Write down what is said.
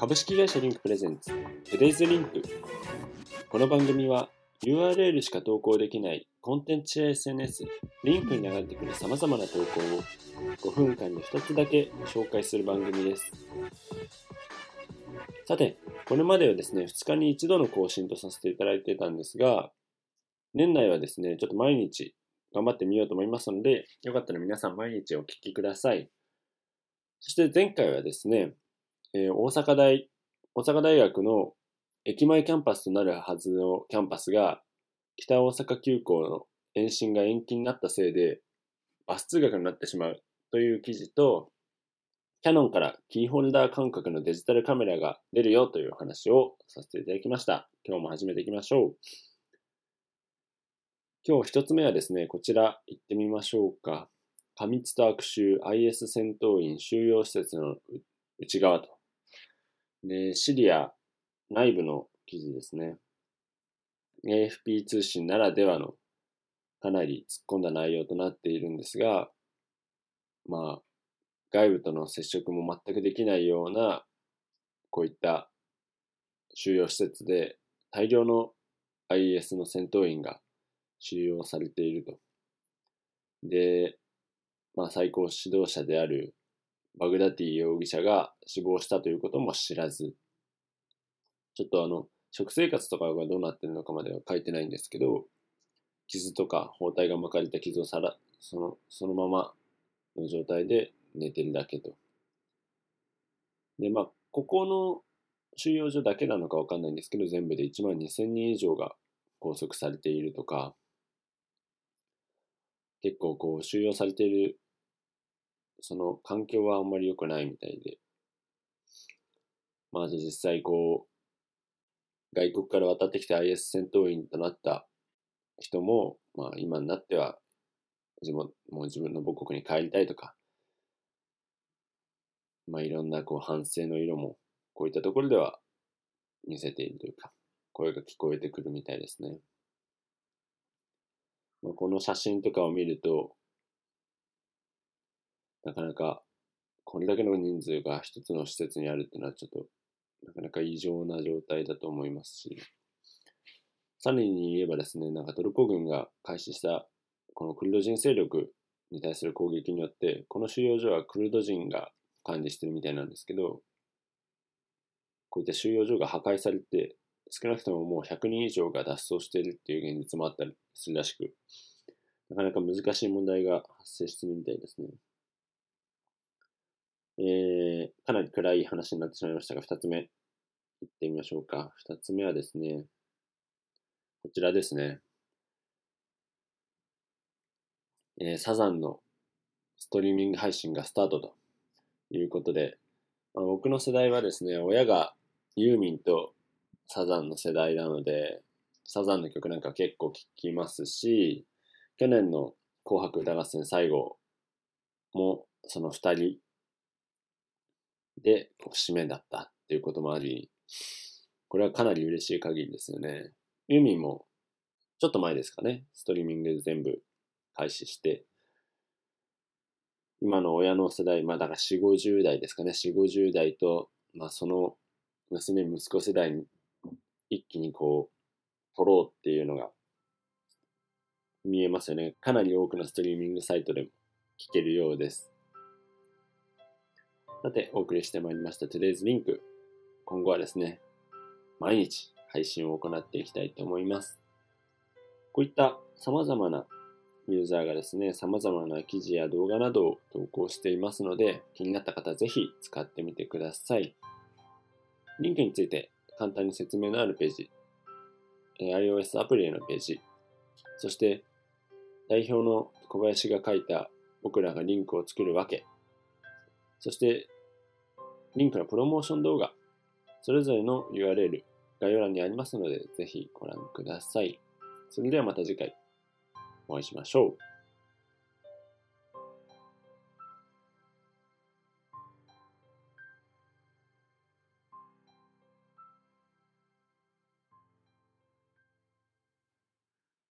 株式会社リンクプレゼンツ Today's Link この番組は URL しか投稿できないコンテンツや SNS リンクに流れてくる様々な投稿を5分間に1つだけ紹介する番組です。さてこれまではですね2日に1度の更新とさせていただいてたんですが年内はですねちょっと毎日頑張ってみようと思いますのでよかったら皆さん毎日お聞きください。そして前回はですね、えー、大阪大、大阪大学の駅前キャンパスとなるはずのキャンパスが、北大阪急行の延伸が延期になったせいで、バス通学になってしまうという記事と、キャノンからキーホルダー感覚のデジタルカメラが出るよという話をさせていただきました。今日も始めていきましょう。今日一つ目はですね、こちら行ってみましょうか。過密と悪臭 IS 戦闘員収容施設の内側と。で、シリア内部の記事ですね。AFP 通信ならではのかなり突っ込んだ内容となっているんですが、まあ、外部との接触も全くできないような、こういった収容施設で大量の IS の戦闘員が収容されていると。で、まあ、最高指導者であるバグダティ容疑者が死亡したということも知らず、ちょっとあの、食生活とかがどうなってるのかまでは書いてないんですけど、傷とか包帯が巻かれた傷をさら、その、そのままの状態で寝てるだけと。で、まあ、ここの収容所だけなのかわかんないんですけど、全部で1万2000人以上が拘束されているとか、結構こう収容されているその環境はあんまり良くないみたいで、まず実際こう、外国から渡ってきて IS 戦闘員となった人も、まあ今になっては、自分もう自分の母国に帰りたいとか、まあいろんなこう反省の色も、こういったところでは見せているというか、声が聞こえてくるみたいですね。まあ、この写真とかを見ると、なかなか、これだけの人数が一つの施設にあるっていうのはちょっと、なかなか異常な状態だと思いますし、さらに言えばですね、なんかトルコ軍が開始したこのクルド人勢力に対する攻撃によって、この収容所はクルド人が管理してるみたいなんですけど、こういった収容所が破壊されて、少なくとももう100人以上が脱走しているっていう現実もあったりするらしく、なかなか難しい問題が発生してるみたいですね。えー、かなり暗い話になってしまいましたが、二つ目、いってみましょうか。二つ目はですね、こちらですね。えー、サザンのストリーミング配信がスタートということで、まあ、僕の世代はですね、親がユーミンとサザンの世代なので、サザンの曲なんか結構聴きますし、去年の紅白歌合戦最後もその二人で、節目だったっていうこともあり、これはかなり嬉しい限りですよね。ユーミンも、ちょっと前ですかね、ストリーミングで全部開始して、今の親の世代、まあだから4、50代ですかね、4、50代と、まあその娘、息子世代に一気にこう、取ろうっていうのが見えますよね。かなり多くのストリーミングサイトでも聞けるようです。さて、お送りしてまいりました Today's Link。今後はですね、毎日配信を行っていきたいと思います。こういった様々なユーザーがですね、様々な記事や動画などを投稿していますので、気になった方はぜひ使ってみてください。リンクについて簡単に説明のあるページ、iOS アプリへのページ、そして代表の小林が書いた僕らがリンクを作るわけそして、リンクのプロモーション動画、それぞれの URL、概要欄にありますので、ぜひご覧ください。それではまた次回お会いしましょう。